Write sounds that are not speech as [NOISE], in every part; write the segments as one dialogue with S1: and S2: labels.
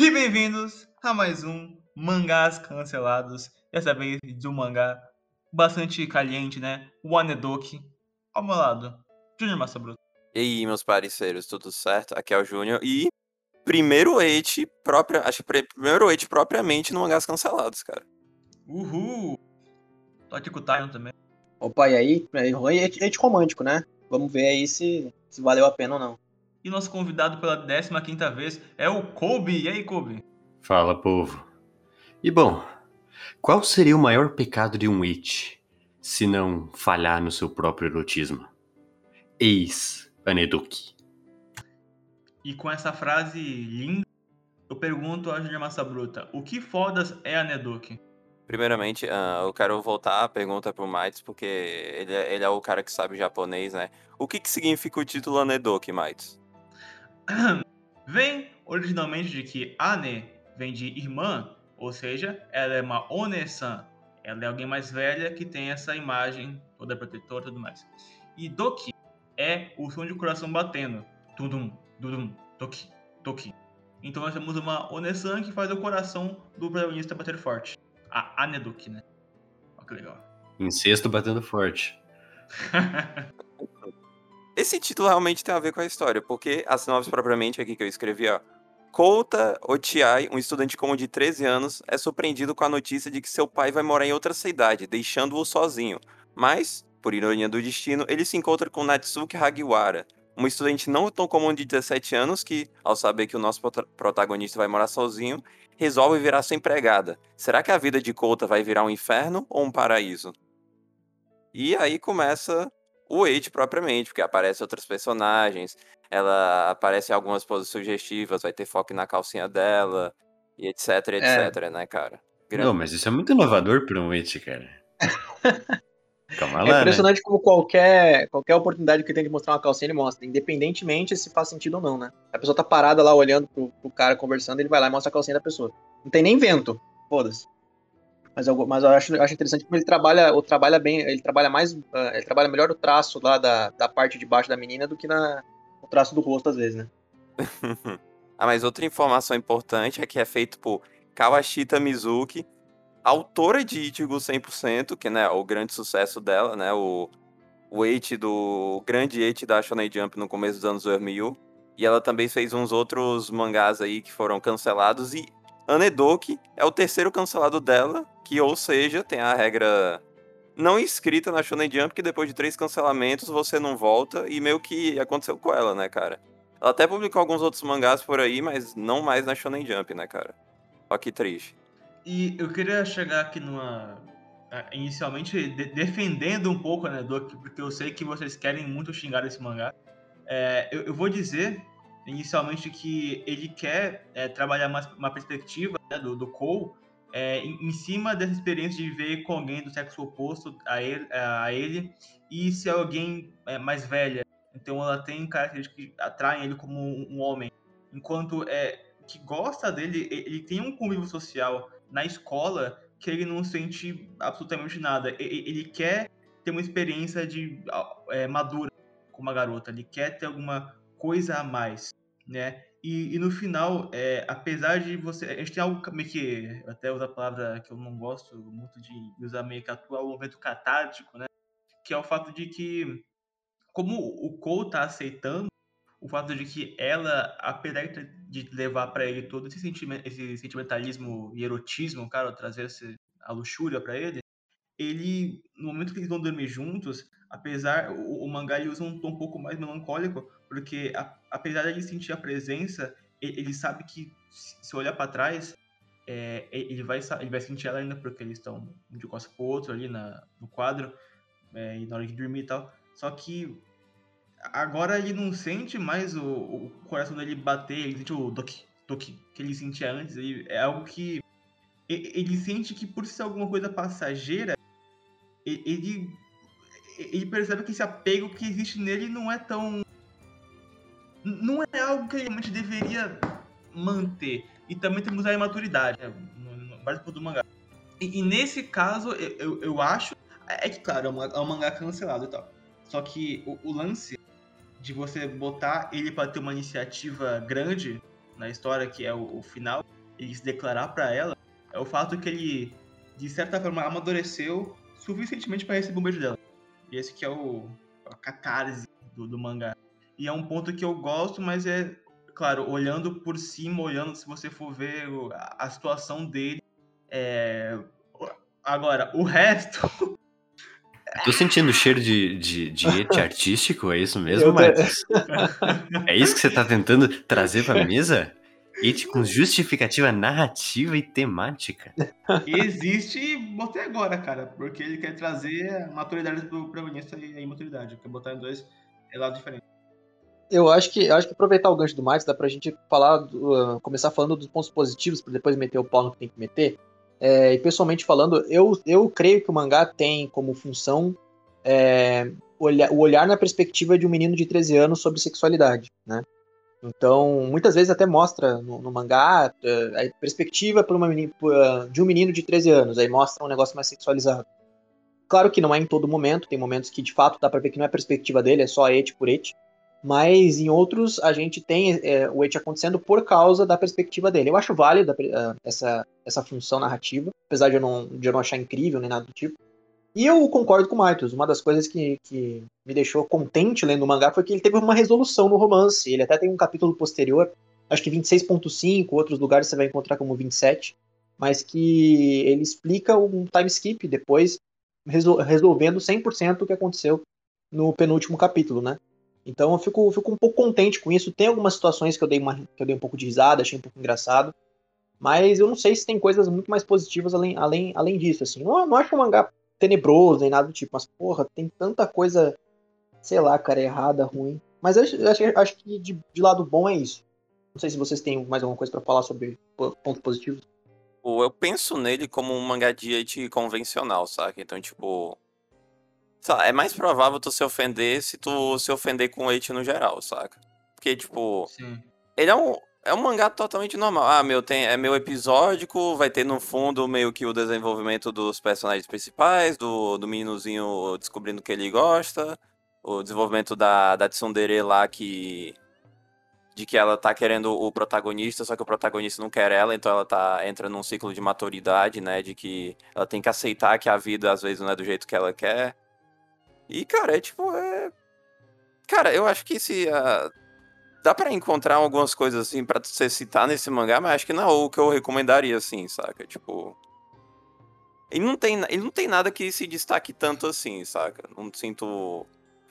S1: E bem-vindos a mais um Mangás Cancelados. Dessa vez de um mangá bastante caliente, né? O Anedoki. Ao meu lado, Júnior Massa Bruto.
S2: E aí, meus parceiros, tudo certo? Aqui é o Júnior. E primeiro hate própria, acho que primeiro hate propriamente no Mangás Cancelados, cara.
S1: Uhul! Tô aqui com o Tyon também.
S3: Opa, e aí? Hate romântico, né? Vamos ver aí se, se valeu a pena ou não.
S1: E nosso convidado pela 15 vez é o Kobe. E aí, Kobe?
S4: Fala, povo. E bom, qual seria o maior pecado de um It, se não falhar no seu próprio erotismo? Eis Aneduki.
S1: E com essa frase linda, eu pergunto a Júlia Massa Bruta, o que fodas é Aneduki?
S2: Primeiramente, uh, eu quero voltar a pergunta pro Mites, porque ele é, ele é, o cara que sabe japonês, né? O que, que significa o título Anedoki, Mites? [CLEARS THROAT]
S1: Vem originalmente de que Ane vem de irmã, ou seja, ela é uma One-san. Ela é alguém mais velha que tem essa imagem toda protetora e tudo mais. E Doki é o som de coração batendo. Tudum, dudum, Doki, Doki. Então nós temos uma One-san que faz o coração do protagonista bater forte. A Anedoki, né? Olha que legal.
S4: Incesto batendo forte. [LAUGHS]
S2: Esse título realmente tem a ver com a história, porque as sinopse propriamente aqui que eu escrevi, ó. Kouta Otiai, um estudante comum de 13 anos, é surpreendido com a notícia de que seu pai vai morar em outra cidade, deixando-o sozinho. Mas, por ironia do destino, ele se encontra com Natsuki Hagiwara, uma estudante não tão comum de 17 anos que, ao saber que o nosso protagonista vai morar sozinho, resolve virar sua empregada. Será que a vida de Kouta vai virar um inferno ou um paraíso? E aí começa o Wade propriamente, porque aparecem outros personagens, ela aparece em algumas poses sugestivas, vai ter foco na calcinha dela, e etc, etc, é. né, cara?
S4: Grande. Não, mas isso é muito inovador para um Witch, cara. [LAUGHS]
S3: Calma é lá, é impressionante né? como qualquer, qualquer oportunidade que tem de mostrar uma calcinha, ele mostra, independentemente se faz sentido ou não, né? A pessoa tá parada lá olhando pro, pro cara conversando, ele vai lá e mostra a calcinha da pessoa. Não tem nem vento, foda-se. Mas eu, mas eu acho, eu acho interessante como ele trabalha, o trabalha bem, ele trabalha mais, uh, ele trabalha melhor o traço lá da, da parte de baixo da menina do que na, o traço do rosto às vezes, né? [LAUGHS]
S2: ah, mas outra informação importante é que é feito por Kawashita Mizuki, autora de Ichigo 100%, que né, é o grande sucesso dela, né, o, o do o grande Eight da Shonen Jump no começo dos anos 2000. E ela também fez uns outros mangás aí que foram cancelados e Anedoki é o terceiro cancelado dela, que ou seja, tem a regra não escrita na Shonen Jump que depois de três cancelamentos você não volta e meio que aconteceu com ela, né, cara? Ela até publicou alguns outros mangás por aí, mas não mais na Shonen Jump, né, cara? Só que triste.
S1: E eu queria chegar aqui numa inicialmente de defendendo um pouco a Anedoki, porque eu sei que vocês querem muito xingar esse mangá. É, eu, eu vou dizer inicialmente que ele quer é, trabalhar mais uma perspectiva né, do, do Cole é, em, em, cima dessa experiência de viver com alguém do sexo oposto a ele, a ele e se alguém é, mais velha. Então ela tem características que atraem ele como um, homem. Enquanto é, que gosta dele, ele tem um convívio social na escola que ele não sente absolutamente nada. Ele quer ter uma experiência de é, madura com uma garota. Ele quer ter alguma coisa a mais né? E, e no final, é, apesar de você. A gente tem algo meio que. Até usar a palavra que eu não gosto muito de usar meio que atuar, o momento catártico, né? Que é o fato de que, como o Cole tá aceitando o fato de que ela, apesar de levar para ele todo esse, sentimento, esse sentimentalismo e erotismo, cara, trazer esse, a luxúria para ele, ele, no momento que eles vão dormir juntos, apesar, o, o mangá ele usa um tom um pouco mais melancólico, porque a, apesar de ele sentir a presença, ele, ele sabe que se olhar para trás, é, ele, vai, ele vai sentir ela ainda porque eles estão de costas pro outro ali na, no quadro, é, e na hora de dormir e tal. Só que agora ele não sente mais o, o coração dele bater, ele sente o toque, toque que ele sentia antes. Ele, é algo que ele, ele sente que por ser alguma coisa passageira, ele, ele percebe que esse apego que existe nele não é tão não é algo que ele realmente deveria manter. E também temos a imaturidade, né? vários do mangá. E, e, nesse caso, eu, eu, eu, acho. É que, claro, é um, é um mangá cancelado e tal. Só que o, o, lance de você botar ele para ter uma iniciativa grande na história, que é o, o final, ele se declarar para ela, é o fato que ele, de certa forma, amadureceu suficientemente para receber um beijo dela. E esse que é o a catarse do, do mangá. E é um ponto que eu gosto, mas é, claro, olhando por cima, olhando, se você for ver a, a situação dele, é... Agora, o resto [LAUGHS]
S4: Tô sentindo cheiro de, de, de [LAUGHS] ete artístico, é isso mesmo, Marcos? É isso que você tá tentando trazer pra mesa? Ete com justificativa narrativa e temática.
S1: Existe e botei agora, cara, porque ele quer trazer a maturidade do protagonista e a imaturidade. Quer botar em dois lados diferentes.
S3: Eu acho que eu acho que aproveitar o gancho do Marcos dá pra gente falar, do, uh, começar falando dos pontos positivos, para depois meter o pau no que tem que meter. É, e pessoalmente falando, eu, eu creio que o mangá tem como função é, o olhar na perspectiva de um menino de 13 anos sobre sexualidade, né? Então, muitas vezes até mostra no, no mangá é, a perspectiva menina, de um menino de 13 anos, aí mostra um negócio mais sexualizado. Claro que não é em todo momento, tem momentos que de fato dá pra ver que não é a perspectiva dele, é só et por et, mas em outros a gente tem é, o et acontecendo por causa da perspectiva dele. Eu acho válida uh, essa, essa função narrativa, apesar de eu, não, de eu não achar incrível nem nada do tipo. E eu concordo com o Marcos. Uma das coisas que, que me deixou contente lendo o mangá foi que ele teve uma resolução no romance. Ele até tem um capítulo posterior, acho que 26.5, outros lugares você vai encontrar como 27, mas que ele explica um time skip depois, resol resolvendo 100% o que aconteceu no penúltimo capítulo, né? Então eu fico, fico um pouco contente com isso. Tem algumas situações que eu dei, uma, que eu dei um pouco de risada, achei um pouco engraçado. Mas eu não sei se tem coisas muito mais positivas além, além, além disso. Assim. Não, não acho um mangá tenebroso nem nada do tipo, mas porra, tem tanta coisa, sei lá, cara, errada, ruim. Mas eu acho, acho que de, de lado bom é isso. Não sei se vocês têm mais alguma coisa para falar sobre pontos positivos.
S2: Eu penso nele como um mangá de convencional, saca? Então, tipo, é mais provável tu se ofender se tu se ofender com o Eiichi no geral, saca? Porque, tipo, Sim. ele é um, é um mangá totalmente normal. Ah, meu, tem, é meu episódico, vai ter no fundo meio que o desenvolvimento dos personagens principais, do, do meninozinho descobrindo que ele gosta, o desenvolvimento da, da Tsundere lá que. De que ela tá querendo o protagonista, só que o protagonista não quer ela, então ela tá entra num ciclo de maturidade, né? De que ela tem que aceitar que a vida às vezes não é do jeito que ela quer. E, cara, é tipo. É... Cara, eu acho que se. Uh... Dá para encontrar algumas coisas assim para você citar nesse mangá, mas acho que não é o que eu recomendaria, assim, saca? Tipo. Ele não, tem, ele não tem nada que se destaque tanto assim, saca? Não sinto.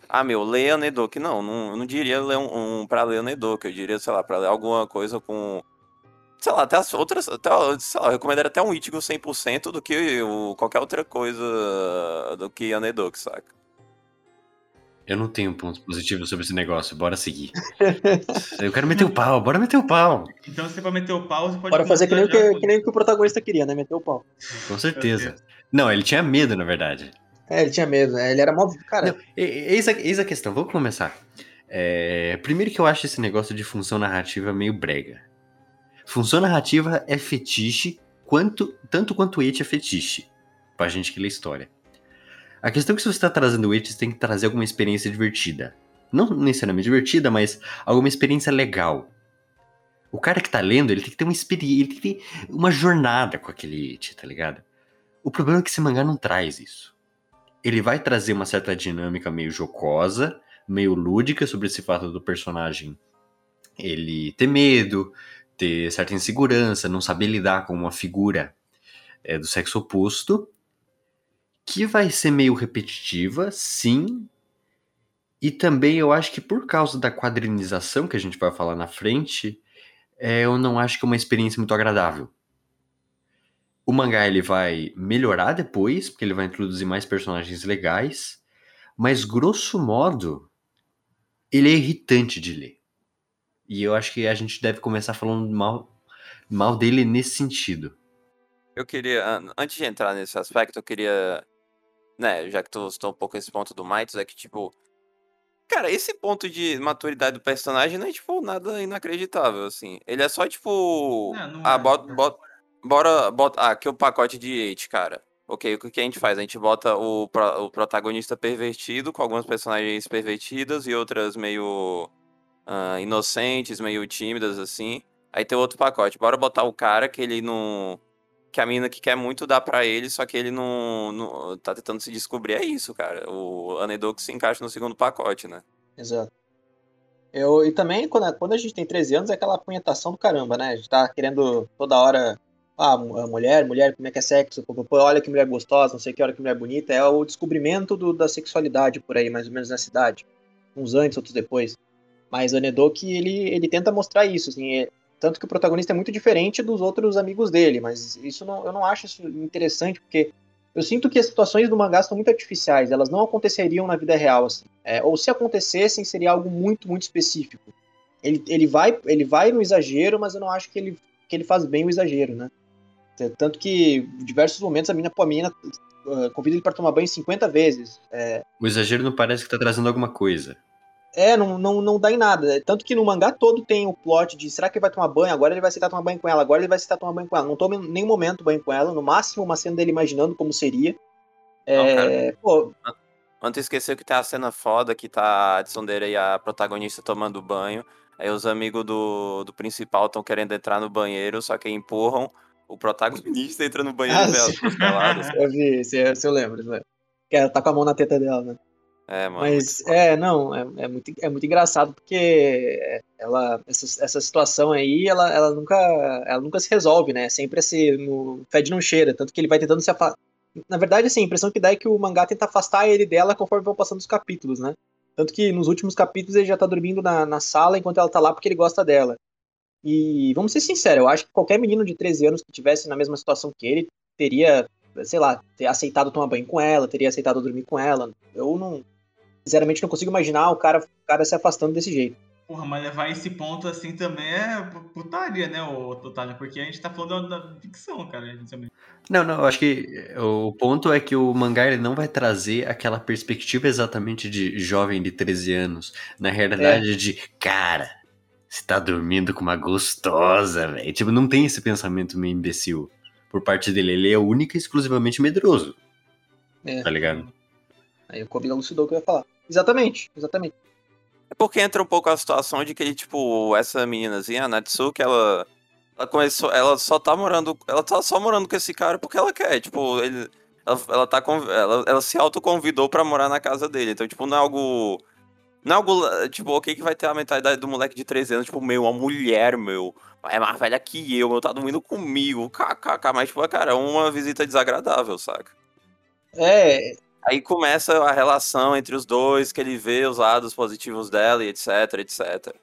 S2: Ah, meu, leia Nedok. Não, não, eu não diria ler um, um pra ler Nedok. Eu diria, sei lá, pra ler alguma coisa com. Sei lá, até as outras. Até, sei lá, eu recomendaria até um Ichigo 100% do que o, qualquer outra coisa do que a saca?
S4: Eu não tenho pontos positivos sobre esse negócio, bora seguir. [LAUGHS] eu quero meter o pau, bora meter o pau.
S1: Então você vai meter o pau, você pode.
S3: Bora fazer que nem, que, que nem o que o protagonista queria, né? Meter o pau.
S4: Com certeza. Não, ele tinha medo, na verdade.
S3: É, ele tinha medo, né? Ele era mó. Cara. Não,
S4: eis, a, eis a questão, vamos começar. É, primeiro que eu acho esse negócio de função narrativa meio brega. Função narrativa é fetiche, quanto, tanto quanto it é fetiche. Pra gente que lê história. A questão é que se você está trazendo Witch, você tem que trazer alguma experiência divertida. Não necessariamente divertida, mas alguma experiência legal. O cara que tá lendo, ele tem que ter uma experiência, ele tem que ter uma jornada com aquele It, tá ligado? O problema é que esse mangá não traz isso. Ele vai trazer uma certa dinâmica meio jocosa, meio lúdica sobre esse fato do personagem ele ter medo, ter certa insegurança, não saber lidar com uma figura é, do sexo oposto que vai ser meio repetitiva, sim. E também eu acho que por causa da quadrinização que a gente vai falar na frente, é, eu não acho que é uma experiência muito agradável. O mangá ele vai melhorar depois, porque ele vai introduzir mais personagens legais, mas grosso modo, ele é irritante de ler. E eu acho que a gente deve começar falando mal, mal dele nesse sentido.
S2: Eu queria, antes de entrar nesse aspecto, eu queria né, já que tu citou um pouco esse ponto do Mites, é que, tipo, cara, esse ponto de maturidade do personagem não é, tipo, nada inacreditável, assim. Ele é só, tipo, não, não ah, é, bota, bota, bora, bota, ah, aqui é o pacote de hate, cara. Ok, o que a gente faz? A gente bota o, o protagonista pervertido, com algumas personagens pervertidas e outras meio uh, inocentes, meio tímidas, assim. Aí tem outro pacote. Bora botar o cara que ele não. Que a menina que quer muito dar para ele, só que ele não, não. tá tentando se descobrir. É isso, cara. O Anedox se encaixa no segundo pacote, né?
S3: Exato. Eu, e também, quando, quando a gente tem 13 anos, é aquela punhetação do caramba, né? A gente tá querendo toda hora. Ah, mulher, mulher, como é que é sexo? Olha que mulher gostosa, não sei que, olha que mulher bonita. É o descobrimento do, da sexualidade por aí, mais ou menos na cidade. Uns antes, outros depois. Mas o Anedok, ele, ele tenta mostrar isso, assim. É, tanto que o protagonista é muito diferente dos outros amigos dele, mas isso não, eu não acho isso interessante, porque eu sinto que as situações do mangá são muito artificiais, elas não aconteceriam na vida real, assim. É, ou se acontecessem, seria algo muito, muito específico. Ele, ele, vai, ele vai no exagero, mas eu não acho que ele, que ele faz bem o exagero, né? Tanto que, em diversos momentos, a mina, pô, a menina uh, convida ele para tomar banho 50 vezes. É...
S4: O exagero não parece que tá trazendo alguma coisa.
S3: É, não, não, não dá em nada. Tanto que no mangá todo tem o plot de será que ele vai tomar banho? Agora ele vai aceitar tomar banho com ela, agora ele vai aceitar tomar banho com ela. Não toma em nenhum momento banho com ela, no máximo uma cena dele imaginando como seria. É, não, pô.
S2: Antes esqueceu que tem a cena foda que tá a Tsundere e a protagonista tomando banho. Aí os amigos do, do principal estão querendo entrar no banheiro, só que empurram. O protagonista [LAUGHS] entra no banheiro ah,
S3: dela, Eu vi, se, eu lembro, eu lembro. Que ela tá com a mão na teta dela, né? É, mano. Mas, é, não, é, é, muito, é muito engraçado porque ela, essa, essa situação aí, ela, ela, nunca, ela nunca se resolve, né? Sempre assim, no fede não cheira. Tanto que ele vai tentando se afastar. Na verdade, assim, a impressão que dá é que o mangá tenta afastar ele dela conforme vão passando os capítulos, né? Tanto que nos últimos capítulos ele já tá dormindo na, na sala enquanto ela tá lá porque ele gosta dela. E vamos ser sinceros, eu acho que qualquer menino de 13 anos que tivesse na mesma situação que ele teria, sei lá, ter aceitado tomar banho com ela, teria aceitado dormir com ela. Eu não, sinceramente não consigo imaginar o cara, o cara se afastando desse jeito.
S1: Porra, mas levar esse ponto assim também é putaria, né, o Totalha? Porque a gente tá falando da, ficção, cara.
S4: Não, não, eu acho que o ponto é que o mangá ele não vai trazer aquela perspectiva exatamente de jovem de 13 anos. Na realidade, é. de cara, você tá dormindo com uma gostosa, velho. Tipo, não tem esse pensamento meio imbecil por parte dele. Ele é única e exclusivamente medroso. É. Tá ligado?
S3: Aí o Kobe elucidou o que eu ia falar. Exatamente, exatamente.
S2: É porque entra um pouco a situação de que ele, tipo, essa meninazinha, a Natsuki, ela. Ela começou. Ela só tá morando. Ela tá só morando com esse cara porque ela quer. Tipo, ele. Ela, ela tá. Ela, ela se autoconvidou pra morar na casa dele. Então, tipo, não é algo. Não é algo. Tipo, o que que vai ter a mentalidade do moleque de 13 anos? Tipo, meu, uma mulher, meu. É mais velha que eu, meu, tá dormindo comigo. KKK. Mas, tipo, cara, é uma visita desagradável, saca?
S3: É,
S2: Aí começa a relação entre os dois, que ele vê os lados positivos dela e etc, etc.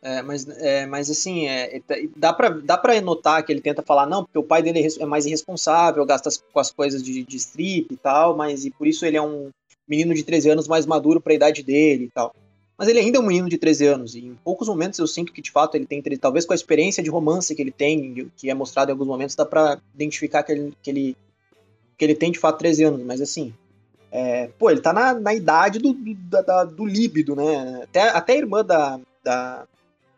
S3: É, mas, é, mas assim, é, é dá, pra, dá pra notar que ele tenta falar, não, porque o pai dele é, é mais irresponsável, gasta com as coisas de, de strip e tal, mas e por isso ele é um menino de 13 anos mais maduro para a idade dele e tal. Mas ele ainda é um menino de 13 anos, e em poucos momentos eu sinto que de fato ele tem, talvez com a experiência de romance que ele tem, que é mostrado em alguns momentos, dá pra identificar que ele, que ele, que ele tem de fato 13 anos, mas assim, é, pô, ele tá na, na idade do, do, da, do líbido, né? Até, até a irmã da, da,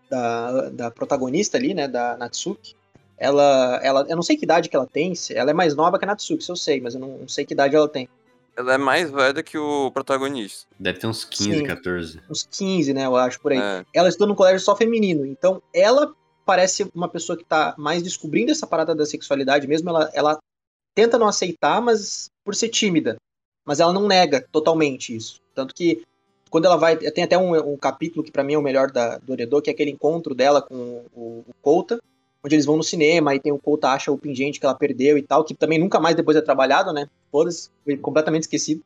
S3: da, da, protagonista ali, né? Da Natsuki. Ela, ela, eu não sei que idade que ela tem. Ela é mais nova que a Natsuki, se eu sei, mas eu não, não sei que idade ela tem.
S2: Ela é mais velha que o protagonista.
S4: Deve ter uns 15, Sim, 14.
S3: Uns 15, né? Eu acho, por aí. É. Ela estuda num colégio só feminino. Então, ela parece uma pessoa que tá mais descobrindo essa parada da sexualidade mesmo. Ela, ela tenta não aceitar, mas por ser tímida mas ela não nega totalmente isso. Tanto que quando ela vai. Tem até um, um capítulo que para mim é o melhor da, do Oredor, que é aquele encontro dela com o, o Kouta, onde eles vão no cinema e tem o Kouta acha o pingente que ela perdeu e tal, que também nunca mais depois é trabalhado, né? Foda-se, foi completamente esquecido.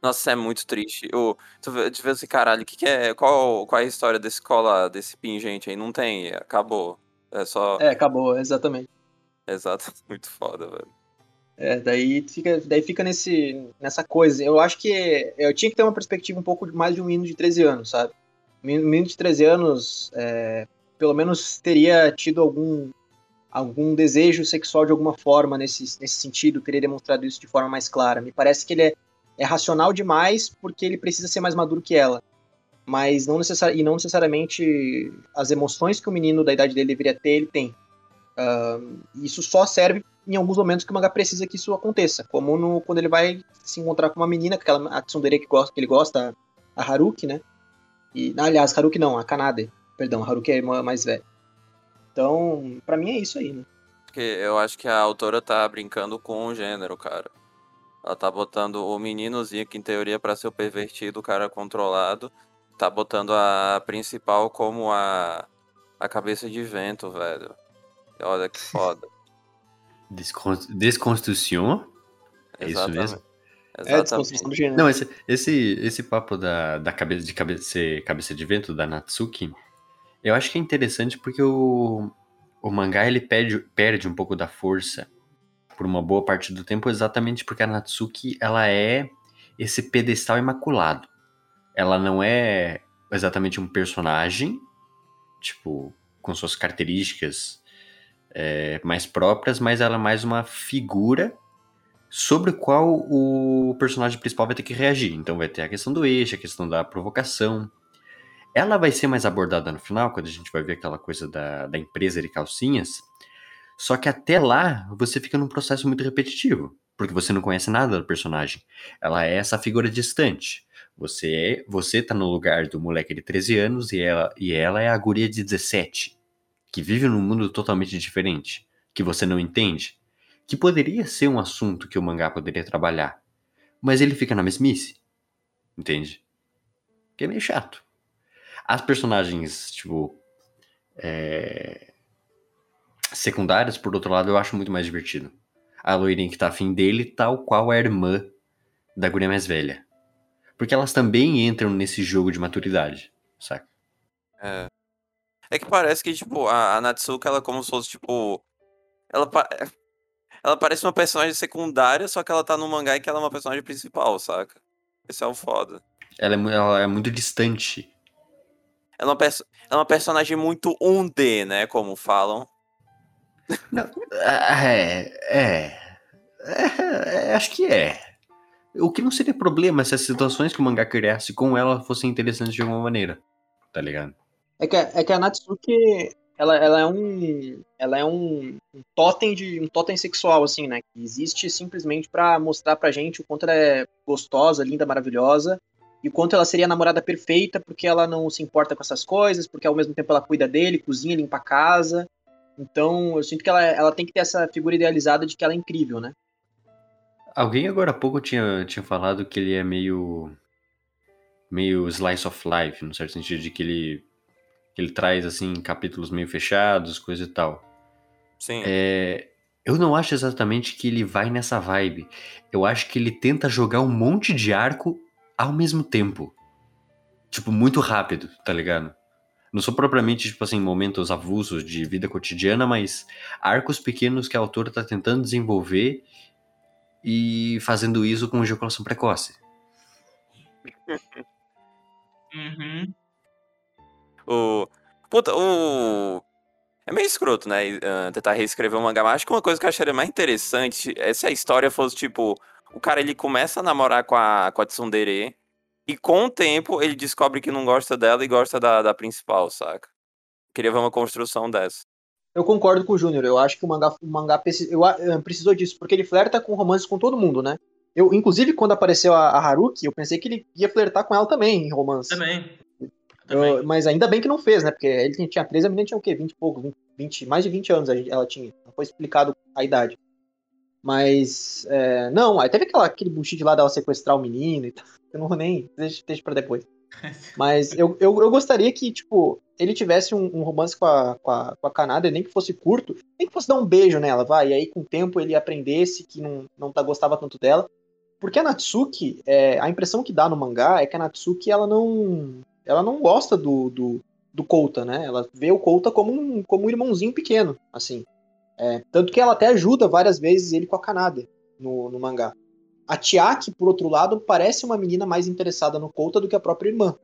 S2: Nossa, é muito triste. Eu, tu vê, tu vê assim, caralho, que, que é. Qual, qual é a história desse cola, desse pingente aí? Não tem, acabou. É só.
S3: É, acabou, exatamente.
S2: Exato, [LAUGHS] muito foda, velho.
S3: É, daí fica, daí fica nesse, nessa coisa. Eu acho que eu tinha que ter uma perspectiva um pouco mais de um menino de 13 anos, sabe? Um menino de 13 anos, é, pelo menos teria tido algum, algum desejo sexual de alguma forma nesse, nesse sentido, teria demonstrado isso de forma mais clara. Me parece que ele é, é racional demais porque ele precisa ser mais maduro que ela. Mas não e não necessariamente as emoções que o menino da idade dele deveria ter, ele tem. Uh, isso só serve em alguns momentos que o mangá precisa que isso aconteça, como no, quando ele vai se encontrar com uma menina, aquela a tsundere que, gosta, que ele gosta, a Haruki, né? E, aliás, Haruki não, a Kanade, perdão, a Haruki é a irmã mais velha. Então, para mim é isso aí, né?
S2: Porque eu acho que a autora tá brincando com o gênero, cara. Ela tá botando o meninozinho que em teoria para ser o pervertido, o cara controlado, tá botando a principal como a a cabeça de vento, velho. Olha que foda.
S4: Desconstrução? É isso mesmo? É, desconstrução do gênero. Não, esse, esse, esse papo da, da cabeça de cabeça, cabeça de vento da Natsuki, eu acho que é interessante porque o, o mangá ele perde, perde um pouco da força por uma boa parte do tempo, exatamente porque a Natsuki ela é esse pedestal imaculado. Ela não é exatamente um personagem, tipo, com suas características é, mais próprias, mas ela é mais uma figura sobre qual o personagem principal vai ter que reagir. Então vai ter a questão do eixo, a questão da provocação. Ela vai ser mais abordada no final, quando a gente vai ver aquela coisa da, da empresa de calcinhas. Só que até lá você fica num processo muito repetitivo, porque você não conhece nada do personagem. Ela é essa figura distante. Você é, você tá no lugar do moleque de 13 anos e ela, e ela é a guria de 17, que vive num mundo totalmente diferente, que você não entende, que poderia ser um assunto que o mangá poderia trabalhar, mas ele fica na mesmice, entende? Que é meio chato. As personagens, tipo, é... secundárias, por outro lado, eu acho muito mais divertido. A loirinha que tá afim dele, tal qual a irmã da guria mais velha. Porque elas também entram nesse jogo de maturidade, saca?
S2: É. É que parece que, tipo, a, a Natsuka, ela é como se fosse, tipo. Ela, [LAUGHS] ela parece uma personagem secundária, só que ela tá no mangá e que ela é uma personagem principal, saca? Esse é o foda.
S4: Ela é, ela é muito distante.
S2: Ela é, uma ela é uma personagem muito 1D, né? Como falam.
S4: Não, é, é, é, é, Acho que é. O que não seria problema se as situações que o mangá criasse com ela fossem interessantes de alguma maneira. Tá ligado?
S3: É que, é que a Natsuki, ela, ela é um. Ela é um, um totem de. um totem sexual, assim, né? Que existe simplesmente para mostrar pra gente o quanto ela é gostosa, linda, maravilhosa. E o quanto ela seria a namorada perfeita, porque ela não se importa com essas coisas, porque ao mesmo tempo ela cuida dele, cozinha, limpa a casa. Então, eu sinto que ela, ela tem que ter essa figura idealizada de que ela é incrível, né?
S4: Alguém agora há pouco tinha, tinha falado que ele é meio. meio slice of life, no certo sentido de que ele. Que ele traz, assim, capítulos meio fechados, coisa e tal.
S2: Sim.
S4: É, eu não acho exatamente que ele vai nessa vibe. Eu acho que ele tenta jogar um monte de arco ao mesmo tempo. Tipo, muito rápido, tá ligado? Não são propriamente, tipo assim, momentos avulsos de vida cotidiana, mas arcos pequenos que a autora tá tentando desenvolver e fazendo isso com ejaculação precoce. [LAUGHS]
S2: Uhum. O. Puta, o. É meio escroto, né? Uh, tentar reescrever um mangá. Mas acho que uma coisa que eu acharia mais interessante é se a história fosse tipo. O cara ele começa a namorar com a, com a Tsundere. E com o tempo ele descobre que não gosta dela e gosta da, da principal, saca? Queria ver uma construção dessa.
S3: Eu concordo com o Júnior. Eu acho que o mangá, o mangá eu, eu, precisou disso, porque ele flerta com romances com todo mundo, né? Eu, inclusive, quando apareceu a, a, Haruki, eu pensei que ele ia flertar com ela também em romance.
S1: Também.
S3: Eu, mas ainda bem que não fez, né? Porque ele tinha 13, a menina tinha o quê? 20 e pouco, 20, 20, mais de 20 anos ela tinha. Não foi explicado a idade. Mas, é, não, aí teve aquela, aquele bullshit lá dela sequestrar o menino e tal. Eu não vou nem. Deixa, deixa pra depois. [LAUGHS] Mas eu, eu, eu gostaria que, tipo, ele tivesse um, um romance com a, com, a, com a Kanada, nem que fosse curto, nem que fosse dar um beijo nela, vai. E aí, com o tempo, ele aprendesse que não, não tá, gostava tanto dela. Porque a Natsuki, é, a impressão que dá no mangá é que a Natsuki, ela não. Ela não gosta do, do, do Kouta, né? Ela vê o Kouta como um, como um irmãozinho pequeno, assim. É, tanto que ela até ajuda várias vezes ele com a Kanada no, no mangá. A Tiaki, por outro lado, parece uma menina mais interessada no Kouta do que a própria irmã.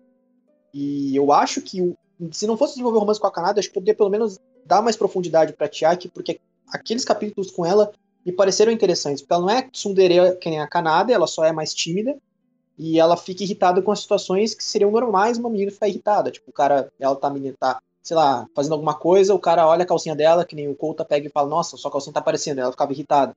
S3: E eu acho que se não fosse desenvolver romance com a Kanada, acho que poderia pelo menos dar mais profundidade pra Tiaki, porque aqueles capítulos com ela me pareceram interessantes, porque ela não é tsundere que nem a Kanada, ela só é mais tímida, e ela fica irritada com as situações que seriam normais uma menina ficar irritada. Tipo, o cara, ela tá, menina, tá, sei lá, fazendo alguma coisa, o cara olha a calcinha dela, que nem o Kouta pega e fala, nossa, sua calcinha tá aparecendo, ela ficava irritada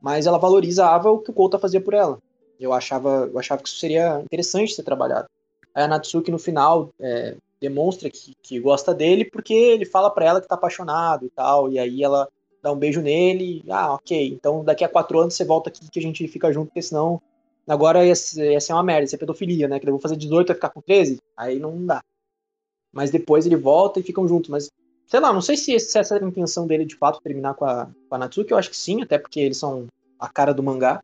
S3: mas ela valorizava o que o Kouta fazia por ela. Eu achava, eu achava que isso seria interessante ser trabalhado. Aí a Natsuki no final, é, demonstra que, que gosta dele porque ele fala para ela que tá apaixonado e tal, e aí ela dá um beijo nele, ah, ok, então daqui a quatro anos você volta aqui que a gente fica junto, porque senão agora ia ser, ia ser uma merda, ia ser pedofilia, né, que eu vou fazer 18 vai ficar com 13, aí não dá. Mas depois ele volta e ficam juntos, mas sei lá, não sei se, se essa era a intenção dele de fato terminar com a, com a Natsuki, eu acho que sim, até porque eles são a cara do mangá.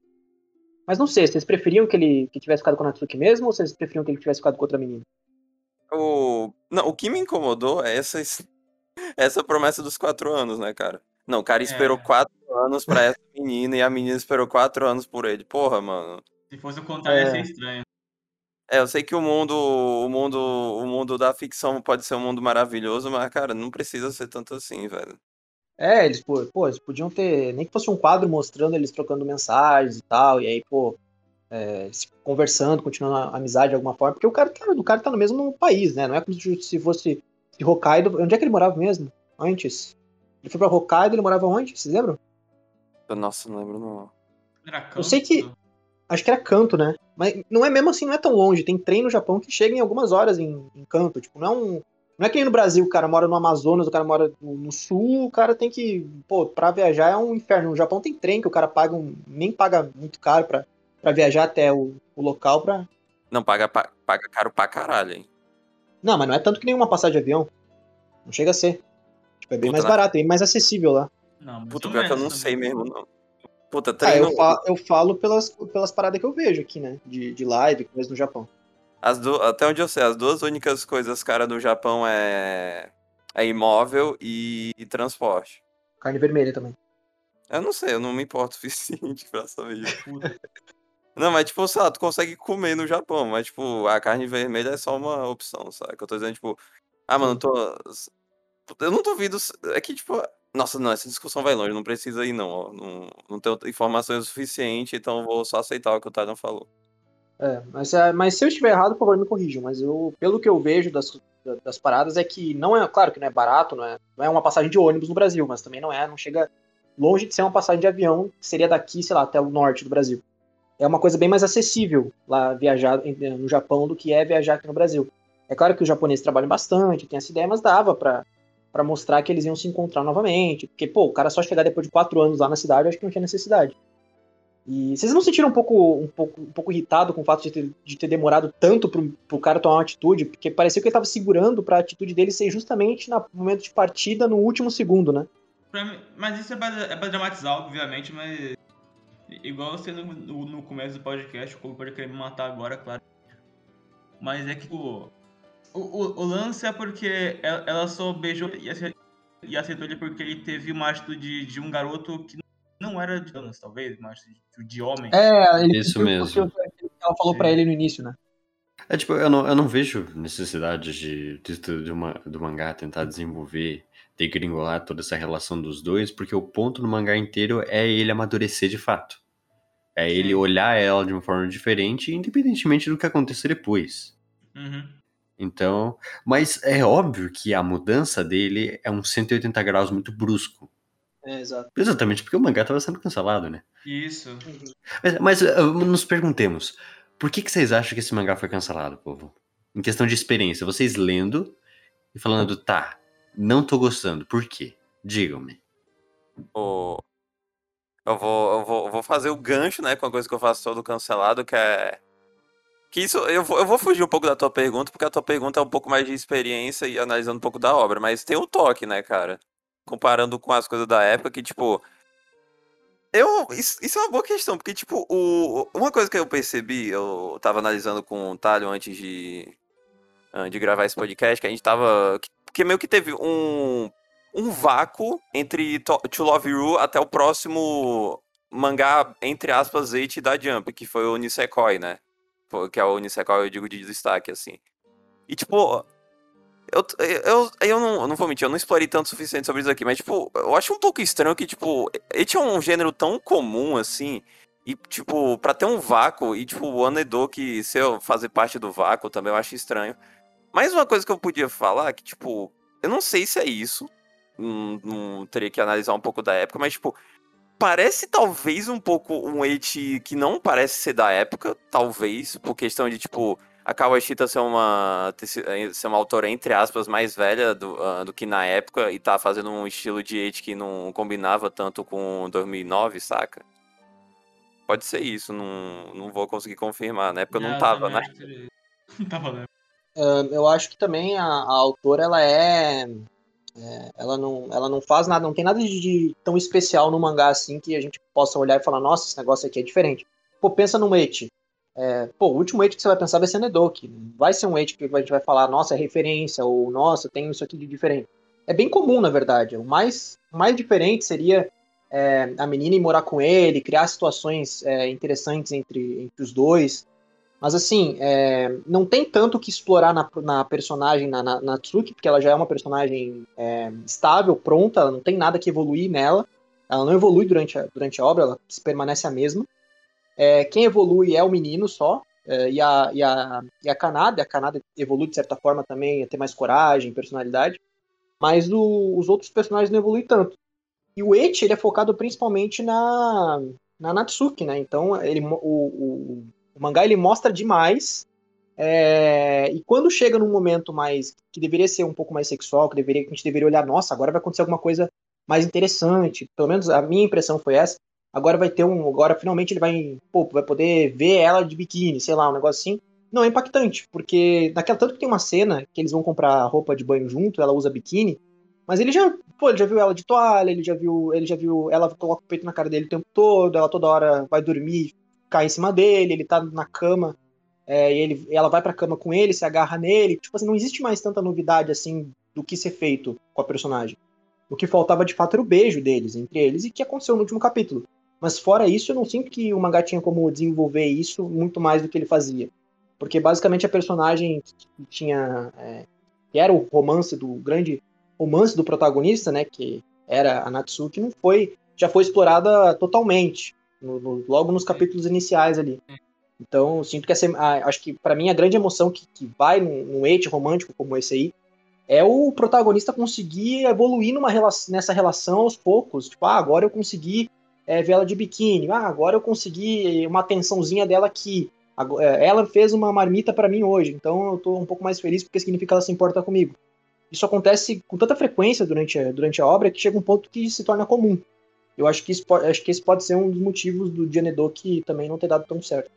S3: Mas não sei, vocês preferiam que ele que tivesse ficado com a Natsuki mesmo ou vocês preferiam que ele tivesse ficado com outra menina?
S2: O... Não, o que me incomodou é essa, essa promessa dos quatro anos, né, cara? Não, o cara esperou é. quatro anos pra essa menina e a menina esperou quatro anos por ele. Porra, mano.
S1: Se fosse o contrário, é. ia ser estranho.
S2: É, eu sei que o mundo, o mundo, o mundo da ficção pode ser um mundo maravilhoso, mas, cara, não precisa ser tanto assim, velho.
S3: É, eles, pô, pô, eles podiam ter, nem que fosse um quadro mostrando eles trocando mensagens e tal, e aí, pô, é, conversando, continuando a amizade de alguma forma, porque o cara, tá, o cara tá no mesmo país, né? Não é como se fosse de Hokkaido. Onde é que ele morava mesmo? Antes? Ele foi pra Hokkaido, ele morava onde? Vocês lembram?
S2: Nossa, não lembro não.
S3: Eu sei que. Acho que era canto, né? Mas não é mesmo assim, não é tão longe. Tem trem no Japão que chega em algumas horas em, em canto. Tipo, não é um. Não é que nem no Brasil, o cara mora no Amazonas, o cara mora no, no, sul, o cara tem que. Pô, pra viajar é um inferno. No Japão tem trem que o cara paga um, nem paga muito caro pra, pra viajar até o, o local pra.
S2: Não, paga, paga caro pra caralho, hein?
S3: Não, mas não é tanto que nenhuma passagem de avião. Não chega a ser. Tipo, é bem Puta, mais barato, é bem mais acessível lá.
S2: Não, Puta, pior que eu não sei mesmo, não. Puta, treino...
S3: Ah, eu, falo, eu falo pelas, pelas paradas que eu vejo aqui, né? De, de live, coisa no Japão.
S2: As do... Até onde eu sei, as duas únicas coisas, cara, do Japão é, é imóvel e... e transporte.
S3: Carne vermelha também.
S2: Eu não sei, eu não me importo o [LAUGHS] suficiente pra saber isso. não, mas tipo, sei lá, tu consegue comer no Japão, mas tipo, a carne vermelha é só uma opção, sabe? Que eu tô dizendo, tipo, ah, mano, tô. Eu não duvido. É que, tipo, nossa, não, essa discussão vai longe, não precisa ir, não. Não, não tenho informações o suficiente, então vou só aceitar o que o Tadon falou.
S3: É, mas, é, mas se eu estiver errado, por favor, me corrijam. Mas eu, pelo que eu vejo das, das paradas, é que não é, claro que não é barato, não é, não é uma passagem de ônibus no Brasil, mas também não é, não chega longe de ser uma passagem de avião, que seria daqui, sei lá, até o norte do Brasil. É uma coisa bem mais acessível lá viajar no Japão do que é viajar aqui no Brasil. É claro que os japoneses trabalham bastante, tem essa ideia, mas dava para para mostrar que eles iam se encontrar novamente. Porque, pô, o cara só chegar depois de quatro anos lá na cidade, acho que não tinha necessidade. E vocês não se sentiram um pouco, um pouco, um pouco irritado com o fato de ter, de ter demorado tanto pro, pro cara tomar uma atitude? Porque parecia que ele tava segurando pra atitude dele ser justamente no momento de partida, no último segundo, né?
S1: Mim, mas isso é pra, é pra dramatizar, obviamente, mas. Igual você no, no, começo do podcast, o Kobe pode querer me matar agora, claro. Mas é que, tipo, o, o, o, lance é porque ela só beijou e aceitou ele porque ele teve uma atitude de um garoto que não era de anos, talvez, atitude de homem.
S3: É, ele
S4: Isso mesmo.
S3: Ela falou para ele no início, né?
S4: É tipo, eu não, eu não vejo necessidade de, de, de uma, do mangá tentar desenvolver, degringolar toda essa relação dos dois, porque o ponto do mangá inteiro é ele amadurecer de fato. É ele olhar ela de uma forma diferente, independentemente do que acontecer depois.
S1: Uhum.
S4: Então, mas é óbvio que a mudança dele é um 180 graus muito brusco.
S3: É, exato.
S4: Exatamente porque o mangá estava sendo cancelado, né?
S1: Isso.
S4: Mas, mas uh, nos perguntemos, por que, que vocês acham que esse mangá foi cancelado, povo? Em questão de experiência, vocês lendo e falando, tá, não tô gostando, por quê? Digam-me.
S2: Oh, eu, vou, eu, vou, eu vou fazer o gancho, né, com a coisa que eu faço todo cancelado, que é que isso, eu vou, eu vou fugir um pouco da tua pergunta, porque a tua pergunta é um pouco mais de experiência e analisando um pouco da obra, mas tem um toque, né, cara? Comparando com as coisas da época, que, tipo. Eu, isso, isso é uma boa questão, porque, tipo, o, uma coisa que eu percebi, eu tava analisando com o Talho antes de, de gravar esse podcast, que a gente tava. Que meio que teve um, um vácuo entre To, to Love You até o próximo mangá, entre aspas, 8 da Jump, que foi o Nisekoi, né? Que é o Nisekoi, eu digo de destaque, assim. E, tipo, eu, eu, eu, não, eu não vou mentir, eu não explorei tanto o suficiente sobre isso aqui, mas, tipo, eu acho um pouco estranho que, tipo, ele tinha um gênero tão comum, assim, e, tipo, pra ter um vácuo, e, tipo, o Anedo que se eu fazer parte do vácuo também eu acho estranho. Mais uma coisa que eu podia falar, que, tipo, eu não sei se é isso, não, não teria que analisar um pouco da época, mas, tipo, parece talvez um pouco um Eti que não parece ser da época, talvez, por questão de, tipo, a Kawashita ser uma, ser uma autora, entre aspas, mais velha do, uh, do que na época e tá fazendo um estilo de arte que não combinava tanto com 2009, saca? Pode ser isso, não, não vou conseguir confirmar, né? Porque [LAUGHS] eu não tava, né?
S3: Não tava, né? Uh, eu acho que também a, a autora, ela é, é, ela, não, ela não faz nada, não tem nada de, de, tão especial no mangá assim que a gente possa olhar e falar, nossa, esse negócio aqui é diferente. Pô, pensa no Eti. É, pô, o último age que você vai pensar vai ser Nedoki. Vai ser um age que a gente vai falar, nossa, é referência, ou nossa, tem isso aqui de diferente. É bem comum, na verdade. O mais, mais diferente seria é, a menina ir morar com ele, criar situações é, interessantes entre, entre os dois. Mas assim, é, não tem tanto que explorar na, na personagem, na, na, na, Tsuki, porque ela já é uma personagem é, estável, pronta, ela não tem nada que evoluir nela. Ela não evolui durante a, durante a obra, ela permanece a mesma. É, quem evolui é o menino só, é, e, a, e, a, e a Kanada, a Kanada evolui de certa forma também, a ter mais coragem, personalidade, mas o, os outros personagens não evoluem tanto. E o Eti, ele é focado principalmente na, na Natsuki, né? Então, ele, o, o, o mangá, ele mostra demais, é, e quando chega num momento mais, que deveria ser um pouco mais sexual, que, deveria, que a gente deveria olhar, nossa, agora vai acontecer alguma coisa mais interessante, pelo menos a minha impressão foi essa, agora vai ter um. Agora finalmente ele vai, pô, vai poder ver ela de biquíni, sei lá, um negócio assim. Não é impactante, porque naquela tanto que tem uma cena que eles vão comprar roupa de banho junto, ela usa biquíni, mas ele já, pô, ele já viu ela de toalha, ele já viu, ele já viu, ela coloca o peito na cara dele o tempo todo, ela toda hora vai dormir, cai em cima dele, ele tá na cama, é, e ele, ela vai pra cama com ele, se agarra nele, tipo assim, não existe mais tanta novidade assim do que ser feito com a personagem. O que faltava de fato era o beijo deles, entre eles, e que aconteceu no último capítulo. Mas fora isso, eu não sinto que o mangá tinha como desenvolver isso muito mais do que ele fazia. Porque basicamente a personagem que tinha. É, que era o romance do. grande romance do protagonista, né? Que era a Natsuki, não foi. já foi explorada totalmente. No, no, logo nos capítulos iniciais ali. Então, sinto que essa, a, acho que para mim a grande emoção que, que vai num, num ete romântico como esse aí é o protagonista conseguir evoluir numa relação, nessa relação aos poucos. Tipo, ah, agora eu consegui é, ver ela de biquíni. Ah, agora eu consegui uma atençãozinha dela aqui. É, ela fez uma marmita para mim hoje, então eu tô um pouco mais feliz porque significa que ela se importa comigo. Isso acontece com tanta frequência durante durante a obra que chega um ponto que se torna comum. Eu acho que, isso, acho que esse pode ser um dos motivos do Dianedo que também não ter dado tão certo.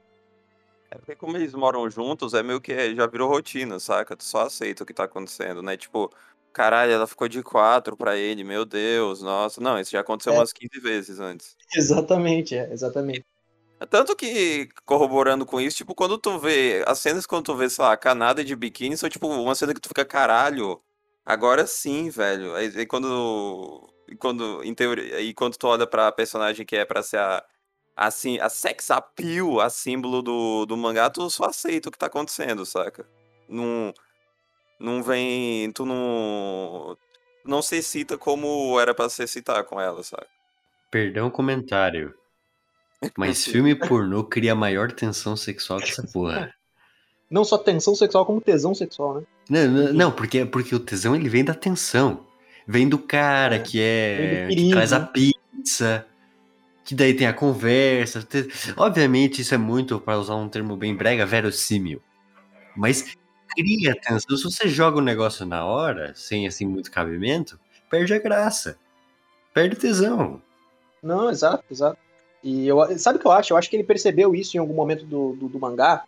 S2: É porque como eles moram juntos, é meio que já virou rotina, saca? Tu só aceita o que tá acontecendo, né? Tipo, Caralho, ela ficou de quatro pra ele, meu Deus, nossa. Não, isso já aconteceu é. umas 15 vezes antes. [LAUGHS]
S3: Exatamente, é, exatamente.
S2: Tanto que, corroborando com isso, tipo, quando tu vê. As cenas quando tu vê, sei lá, canada de biquíni são tipo uma cena que tu fica, caralho. Agora sim, velho. Aí, aí quando. Quando, em teoria, aí quando tu olha pra personagem que é pra ser a. Assim, a sex appeal, a símbolo do, do mangá, tu só aceita o que tá acontecendo, saca? Não não vem. Tu não. Não se cita como era para se citar com ela, sabe?
S4: Perdão o comentário. Mas [LAUGHS] filme pornô cria maior tensão sexual que essa porra.
S3: Não só tensão sexual, como tesão sexual, né?
S4: Não, não, não porque, porque o tesão ele vem da tensão. Vem do cara é, que é. que traz a pizza. Que daí tem a conversa. Obviamente, isso é muito, para usar um termo bem brega, verossímil. Mas cria tensão. Se você joga o um negócio na hora, sem assim muito cabimento, perde a graça. Perde tesão.
S3: Não, exato, exato. E eu, sabe o que eu acho? Eu acho que ele percebeu isso em algum momento do, do, do, mangá.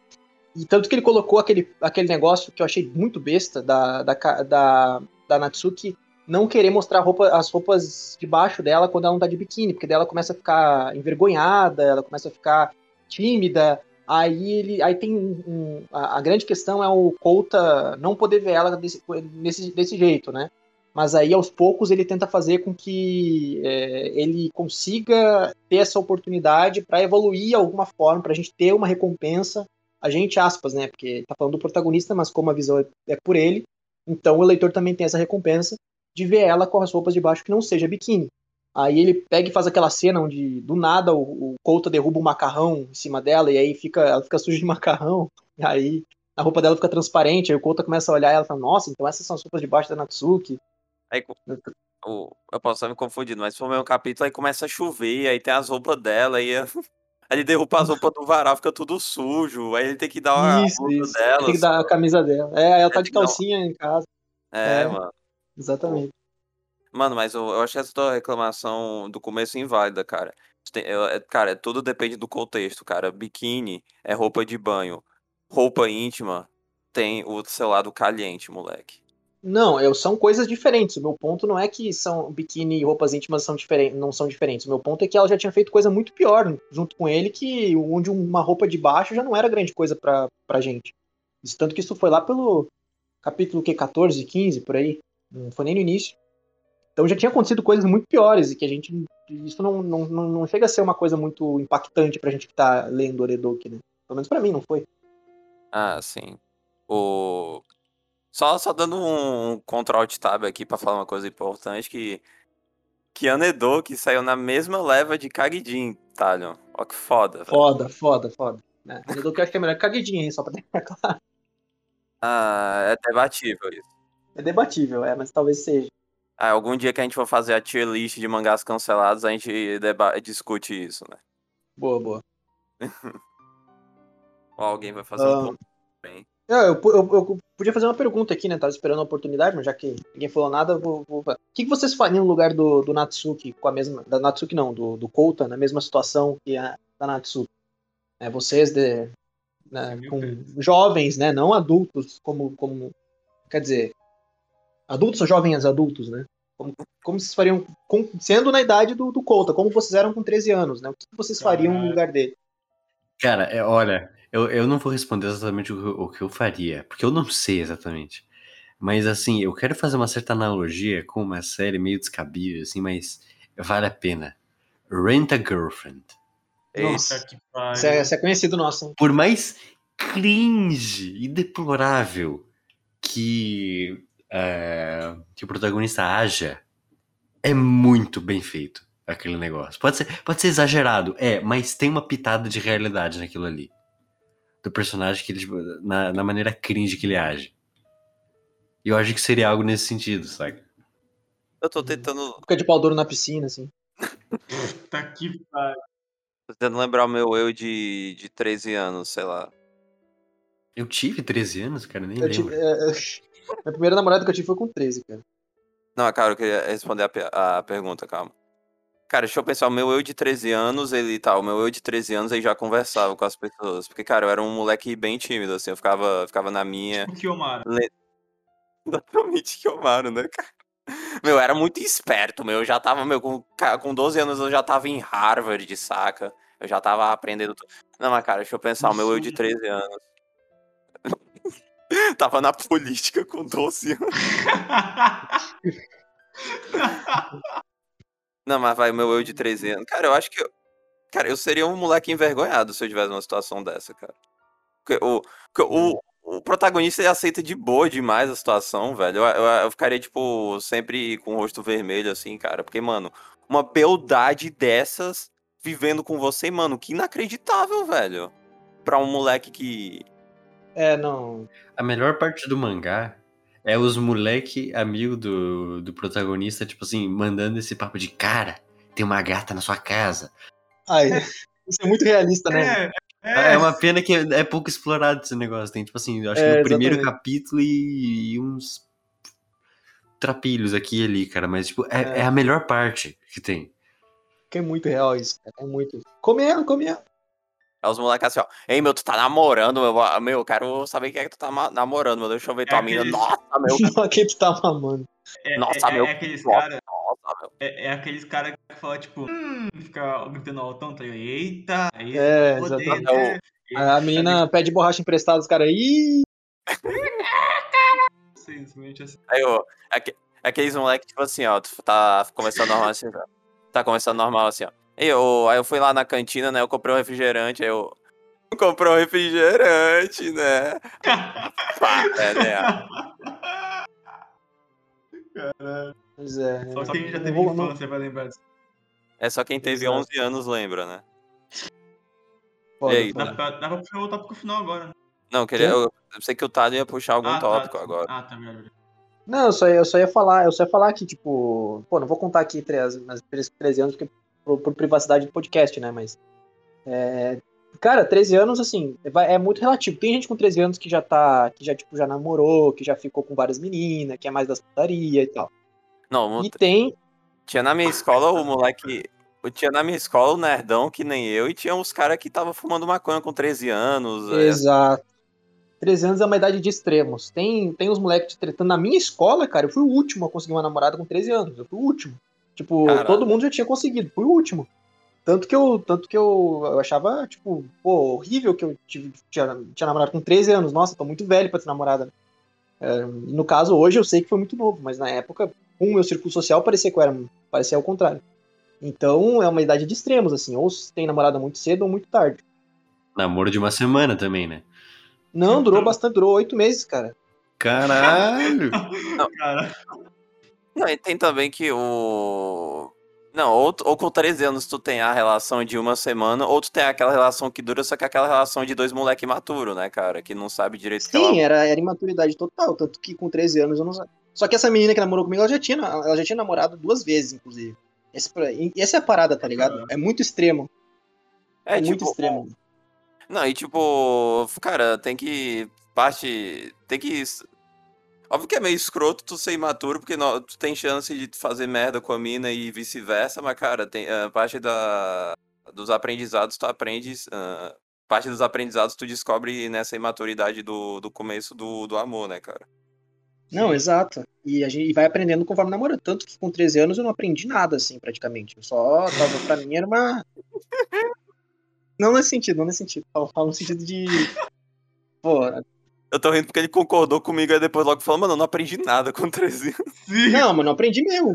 S3: E tanto que ele colocou aquele, aquele negócio que eu achei muito besta da, da, da, da Natsuki não querer mostrar roupa, as roupas de baixo dela quando ela não tá de biquíni, porque daí ela começa a ficar envergonhada, ela começa a ficar tímida, Aí ele, aí tem um, a, a, grande questão é o Couta não poder ver ela desse, desse, desse jeito, né? Mas aí aos poucos ele tenta fazer com que é, ele consiga ter essa oportunidade para evoluir alguma forma, para a gente ter uma recompensa, a gente aspas, né? Porque tá falando do protagonista, mas como a visão é, é por ele, então o leitor também tem essa recompensa de ver ela com as roupas de baixo que não seja biquíni. Aí ele pega e faz aquela cena onde do nada o, o Couta derruba um macarrão em cima dela e aí fica, ela fica suja de [LAUGHS] macarrão. E aí a roupa dela fica transparente, aí o Couta começa a olhar e ela fala, nossa, então essas são as roupas de baixo da Natsuki.
S2: Aí o, eu posso estar me confundindo, mas foi o mesmo capítulo, aí começa a chover, aí tem as roupas dela, e [LAUGHS] Aí ele derruba as roupas do varal, fica tudo sujo. Aí ele tem que dar uma
S3: isso, isso. Dela, tem que dar a camisa dela. É, ela tá de calcinha em casa.
S2: É, é, mano.
S3: Exatamente.
S2: Mano, mas eu, eu acho essa tua reclamação do começo inválida, cara. É, cara, tudo depende do contexto, cara. Biquíni é roupa de banho. Roupa íntima tem o seu lado caliente, moleque.
S3: Não, eu, são coisas diferentes. O meu ponto não é que são biquíni e roupas íntimas são diferentes, não são diferentes. O meu ponto é que ela já tinha feito coisa muito pior junto com ele, que onde uma roupa de baixo já não era grande coisa pra, pra gente. Isso, tanto que isso foi lá pelo capítulo que 14, 15, por aí. Não foi nem no início. Então já tinha acontecido coisas muito piores e que a gente. Isso não, não, não chega a ser uma coisa muito impactante pra gente que tá lendo Oredoki, né? Pelo menos pra mim, não foi.
S2: Ah, sim. O... Só, só dando um Ctrl Tab aqui pra falar uma coisa importante, que, que Anedou, que saiu na mesma leva de Kagidin, Talion. Ó que foda.
S3: Foda, velho. foda, foda. É, Anedou que eu acho que é melhor que Kagidin, hein, só pra deixar [LAUGHS] claro.
S2: Ah, é debatível isso.
S3: É debatível, é, mas talvez seja.
S2: Ah, algum dia que a gente for fazer a tier list de mangás cancelados, a gente discute isso, né?
S3: Boa, boa. [LAUGHS]
S2: Ou alguém vai fazer um, um ponto
S3: bem. É, eu, eu, eu, podia fazer uma pergunta aqui, né? Tava esperando a oportunidade, mas já que ninguém falou nada, vou, vou... O que, que vocês fariam no lugar do, do Natsuki com a mesma. Da Natsuki não, do, do Kouta, na mesma situação que a da Natsuki? É, vocês de, né, com jovens, né? Não adultos, como, como. Quer dizer. Adultos ou jovens adultos, né? Como, como vocês fariam. Com, sendo na idade do, do Kouta, como vocês eram com 13 anos, né? O que vocês fariam no lugar dele?
S4: Cara, é, olha, eu, eu não vou responder exatamente o, o que eu faria, porque eu não sei exatamente. Mas assim, eu quero fazer uma certa analogia com uma série meio descabível, assim, mas vale a pena. Rent a Girlfriend.
S3: Nossa, que Isso é, isso é conhecido nosso.
S4: Por mais cringe e deplorável que, uh, que o protagonista haja, é muito bem feito aquele negócio. Pode ser, pode ser exagerado, é, mas tem uma pitada de realidade naquilo ali do personagem que ele, tipo, na, na maneira cringe que ele age. E eu acho que seria algo nesse sentido, sabe?
S2: Eu tô tentando.
S3: Fica de pau duro na piscina, assim. [LAUGHS]
S1: tá que pariu.
S2: Tô tentando lembrar o meu eu de, de 13 anos, sei lá.
S4: Eu tive 13 anos, cara, nem eu lembro. Tive, é...
S3: Minha primeira namorada que eu tive foi com 13, cara.
S2: Não, cara, eu queria responder a, a pergunta, calma. Cara, deixa eu pensar, o meu eu de 13 anos, ele tá, o meu eu de 13 anos aí já conversava com as pessoas. Porque, cara, eu era um moleque bem tímido, assim, eu ficava, ficava na minha.
S1: Tipo Kiyomaro.
S2: Le... Exatamente, né, cara? Meu, eu era muito esperto, meu. Eu já tava, meu, com, com 12 anos eu já tava em Harvard, de saca? Eu já tava aprendendo tudo. Não, mas, cara, deixa eu pensar, o meu eu de 13 anos. [LAUGHS] tava na política com 12 anos. [LAUGHS] Não, mas vai, meu eu de 13 anos. Cara, eu acho que. Eu... Cara, eu seria um moleque envergonhado se eu tivesse uma situação dessa, cara. O, o, o protagonista aceita de boa demais a situação, velho. Eu, eu, eu, ficaria, tipo, sempre com o rosto vermelho, assim, cara. Porque, mano, uma beldade dessas vivendo com você, mano, que inacreditável, velho. Pra um moleque que.
S3: É, não.
S4: A melhor parte do mangá é os moleque amigo do, do protagonista, tipo assim, mandando esse papo de cara, tem uma gata na sua casa.
S3: Ai, [LAUGHS] isso é muito realista, né?
S4: É, é. é uma pena que é pouco explorado esse negócio. Tem, tipo assim, eu acho é, que no primeiro capítulo e, e, uns trapilhos aqui e ali, cara. Mas, tipo, é, é, é a melhor parte que tem.
S3: Que é muito real isso, É muito. Comendo, comendo.
S2: É os moleques assim, ó. Ei, meu, tu tá namorando, meu. Meu, eu quero saber quem é que tu tá namorando, meu. Deixa eu ver é tua aqueles... mina. Nossa, meu.
S3: Não, [LAUGHS] quem tu tá mamando.
S1: É, Nossa, é, meu. É aqueles caras. É, é, aqueles caras que falam, tipo, hum, fica gritando altão, tá ligado? Eita, aí,
S3: é, poder, né? A menina pede borracha emprestada, os caras aí.
S1: Simplesmente assim.
S2: Aí, ó, aqueles moleques, tipo assim, ó, tu tá começando normal assim, tá começando normal assim, ó. Eu, aí eu fui lá na cantina, né? Eu comprei um refrigerante, aí eu. Comprou um refrigerante, né? [LAUGHS] Pá, é, né?
S1: Caralho.
S3: Pois é.
S1: Só quem já teve vou, infância vai lembrar disso.
S2: É só quem teve Exato. 11 anos lembra, né?
S1: Pode, e aí, dá, pra, dá pra puxar o tópico final agora. Né?
S2: Não, queria, eu, eu sei que o Tado ia puxar algum ah, tá, tópico tá, agora.
S1: Ah, tá, melhor.
S3: Não, eu só, ia, eu só ia falar, eu só ia falar que, tipo, pô, não vou contar aqui 13, mas 13 anos, porque por, por, privacidade do podcast, né? Mas É, cara, 13 anos, assim, é, é muito relativo. Tem gente com 13 anos que já tá, que já, tipo, já namorou, que já ficou com várias meninas, que é mais das putaria e tal.
S2: Não,
S3: e tem...
S2: Tinha na minha escola o moleque... Tinha na minha escola o nerdão, que nem eu, e tinha uns caras que tava fumando maconha com 13 anos.
S3: É. Exato. 13 anos é uma idade de extremos. Tem, tem os moleques tretando. Na minha escola, cara, eu fui o último a conseguir uma namorada com 13 anos. Eu fui o último. Tipo, Caralho. todo mundo já tinha conseguido. Fui o último. Tanto que eu, tanto que eu, eu achava, tipo, pô, horrível que eu tive, tinha, tinha namorado com 13 anos. Nossa, tô muito velho pra ter namorada. É, no caso, hoje eu sei que foi muito novo, mas na época, com o meu círculo social, parecia que eu era. Parecia ao contrário. Então é uma idade de extremos, assim. Ou se tem namorada muito cedo ou muito tarde.
S4: Namoro de uma semana também, né?
S3: Não, durou bastante, durou oito meses, cara.
S4: Caralho! [LAUGHS]
S2: Não, cara. Não, e tem também que o. Não, ou, ou com 13 anos tu tem a relação de uma semana, ou tu tem aquela relação que dura, só que aquela relação de dois moleque maturo, né, cara? Que não sabe direito
S3: Sim, ela... era, era imaturidade total, tanto que com 13 anos eu não Só que essa menina que namorou comigo, ela já tinha, ela já tinha namorado duas vezes, inclusive. Esse, essa é a parada, tá ligado? É muito extremo. É, é tipo, muito extremo.
S2: Não, e tipo, cara, tem que. Parte. Tem que. Óbvio que é meio escroto tu ser imaturo, porque não, tu tem chance de fazer merda com a mina e vice-versa, mas, cara, tem, a parte da, dos aprendizados tu aprendes. Uh, parte dos aprendizados tu descobre nessa imaturidade do, do começo do, do amor, né, cara?
S3: Não, exato. E a gente vai aprendendo conforme namora. Tanto que com 13 anos eu não aprendi nada, assim, praticamente. Eu só tava, pra mim era uma. [LAUGHS] Não nesse sentido, não nesse sentido. Eu falo no sentido de. Pô.
S2: Eu tô rindo porque ele concordou comigo e depois logo falou, mano, eu não aprendi nada com 13
S3: anos. Não, mas não aprendi mesmo.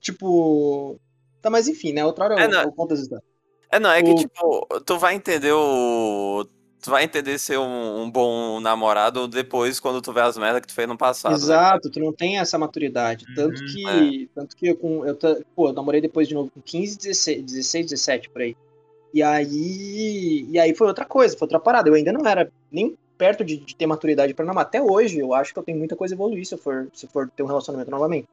S3: Tipo. Tá, mas enfim, né? Outra hora é, eu, não. eu conto as histórias.
S2: É, não, é o... que, tipo, tu vai entender o. Tu vai entender ser um, um, bom namorado depois, quando tu vê as merdas que tu fez no passado. Né?
S3: Exato, né? tu não tem essa maturidade. Uhum, tanto que. É. Tanto que eu, com, eu, pô, eu namorei depois de novo com 15, 16, 16, 17 por aí. E aí, e aí foi outra coisa, foi outra parada. Eu ainda não era nem perto de, de ter maturidade para namorar. Até hoje, eu acho que eu tenho muita coisa a evoluir se eu for, se for ter um relacionamento novamente.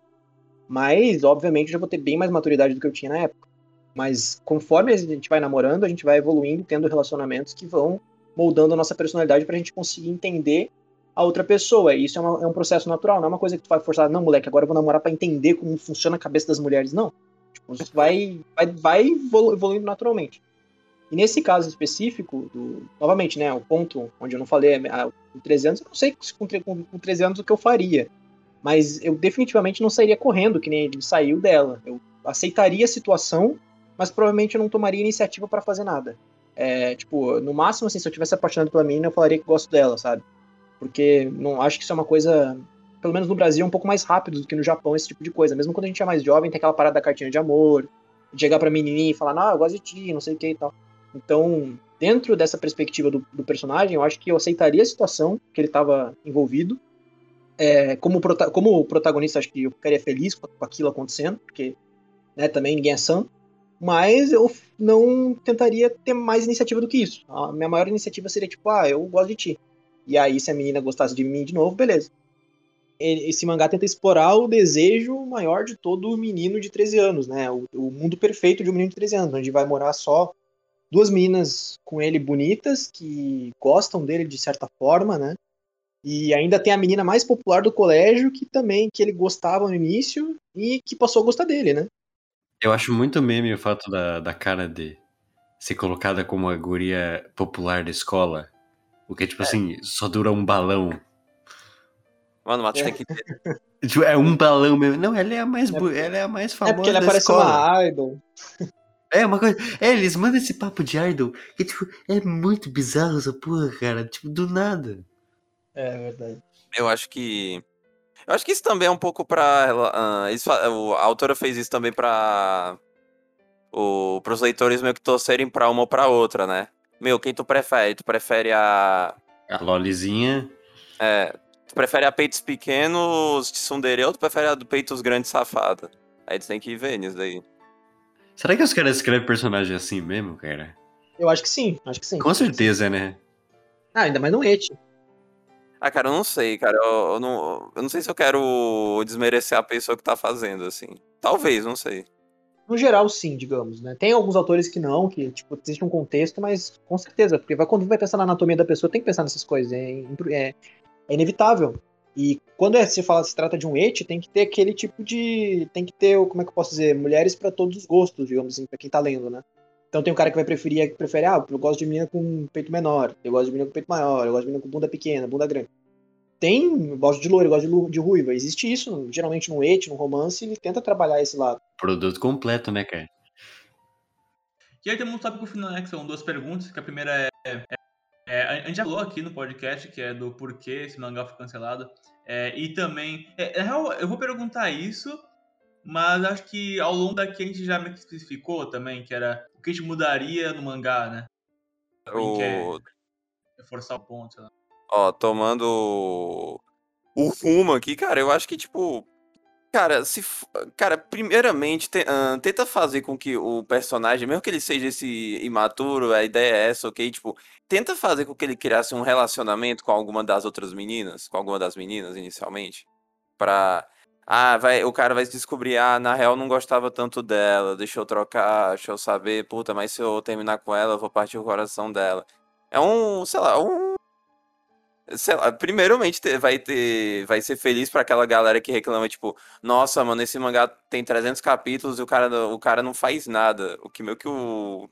S3: Mas, obviamente, eu já vou ter bem mais maturidade do que eu tinha na época. Mas conforme a gente vai namorando, a gente vai evoluindo, tendo relacionamentos que vão moldando a nossa personalidade pra gente conseguir entender a outra pessoa. E isso é, uma, é um processo natural, não é uma coisa que tu vai forçar, não, moleque, agora eu vou namorar para entender como funciona a cabeça das mulheres. Não. Tipo, vai, vai, vai evoluindo naturalmente. Nesse caso específico, do, novamente, né, o ponto onde eu não falei, ah, com 13 anos, eu não sei com, com, com 13 anos o que eu faria. Mas eu definitivamente não sairia correndo, que nem ele saiu dela. Eu aceitaria a situação, mas provavelmente eu não tomaria iniciativa para fazer nada. É, tipo, no máximo, assim, se eu tivesse apaixonado pela menina, eu falaria que gosto dela, sabe? Porque não acho que isso é uma coisa, pelo menos no Brasil, é um pouco mais rápido do que no Japão, esse tipo de coisa. Mesmo quando a gente é mais jovem, tem aquela parada da cartinha de amor, de chegar pra menininha e falar, não, eu gosto de ti, não sei o que e tal. Então, dentro dessa perspectiva do, do personagem, eu acho que eu aceitaria a situação que ele estava envolvido. É, como, prota como protagonista, acho que eu ficaria feliz com aquilo acontecendo, porque né, também ninguém é santo. Mas eu não tentaria ter mais iniciativa do que isso. A minha maior iniciativa seria tipo, ah, eu gosto de ti. E aí, se a menina gostasse de mim de novo, beleza. Esse mangá tenta explorar o desejo maior de todo menino de 13 anos, né? O, o mundo perfeito de um menino de 13 anos, onde vai morar só duas meninas com ele bonitas, que gostam dele de certa forma, né? E ainda tem a menina mais popular do colégio, que também que ele gostava no início e que passou a gostar dele, né?
S4: Eu acho muito meme o fato da, da cara de ser colocada como a guria popular da escola. O que, tipo é. assim, só dura um balão.
S2: Mano, mas é. tem que [LAUGHS]
S4: Tipo, é um balão mesmo. Não, ela é a mais, é, ela é a mais famosa. É porque
S3: ela parece uma idol.
S4: É, uma coisa. É, eles mandam esse papo de idol. E, tipo, é muito bizarro essa porra, cara. Tipo, do nada.
S3: É verdade.
S2: Eu acho que. Eu acho que isso também é um pouco pra. Uh, isso, a autora fez isso também pra. O, pros leitores meio que torcerem pra uma ou pra outra, né? Meu, quem tu prefere? Tu prefere a.
S4: A Lolizinha?
S2: É. Tu prefere a peitos pequenos de Sundere ou tu prefere a do peitos grandes safada? Aí tu tem que ver nisso daí.
S4: Será que os caras escrevem personagem assim mesmo, cara?
S3: Eu acho que sim, acho que sim.
S4: Com certeza, né?
S3: Ah, ainda mais no Et.
S2: Ah, cara, eu não sei, cara. Eu, eu, não, eu não sei se eu quero desmerecer a pessoa que tá fazendo, assim. Talvez, não sei.
S3: no geral, sim, digamos, né? Tem alguns autores que não, que, tipo, existe um contexto, mas com certeza, porque vai, quando vai pensar na anatomia da pessoa, tem que pensar nessas coisas, é, é, é inevitável. E quando é, se fala se trata de um et, tem que ter aquele tipo de. Tem que ter, como é que eu posso dizer, mulheres para todos os gostos, digamos assim, pra quem tá lendo, né? Então tem um cara que vai preferir, que prefere, ah, eu gosto de menina com peito menor, eu gosto de menina com peito maior, eu gosto de menina com bunda pequena, bunda grande. Tem, eu gosto de loiro, eu gosto de, de ruiva. Existe isso, geralmente no et, no romance, ele tenta trabalhar esse lado.
S4: Produto completo, né, cara?
S1: E aí temos um tópico final, né, que são duas perguntas, que a primeira é, é, a gente já falou aqui no podcast, que é do porquê esse mangá foi cancelado, é, e também, é, eu vou perguntar isso, mas acho que ao longo daqui a gente já me especificou também, que era o que a gente mudaria no mangá, né?
S2: O...
S1: Reforçar o ponto, sei lá.
S2: Ó, tomando o rumo aqui, cara, eu acho que, tipo, Cara, se cara, primeiramente te, uh, tenta fazer com que o personagem, mesmo que ele seja esse imaturo, a ideia é essa, ok? Tipo, tenta fazer com que ele criasse um relacionamento com alguma das outras meninas, com alguma das meninas inicialmente, pra ah, vai, o cara vai descobrir, ah, na real não gostava tanto dela, deixa eu trocar, deixa eu saber, puta, mas se eu terminar com ela, eu vou partir o coração dela. É um, sei lá, um lá, primeiramente vai ter, vai ser feliz para aquela galera que reclama, tipo, nossa, mano, esse mangá tem 300 capítulos e o cara, o cara não faz nada. O que meio que o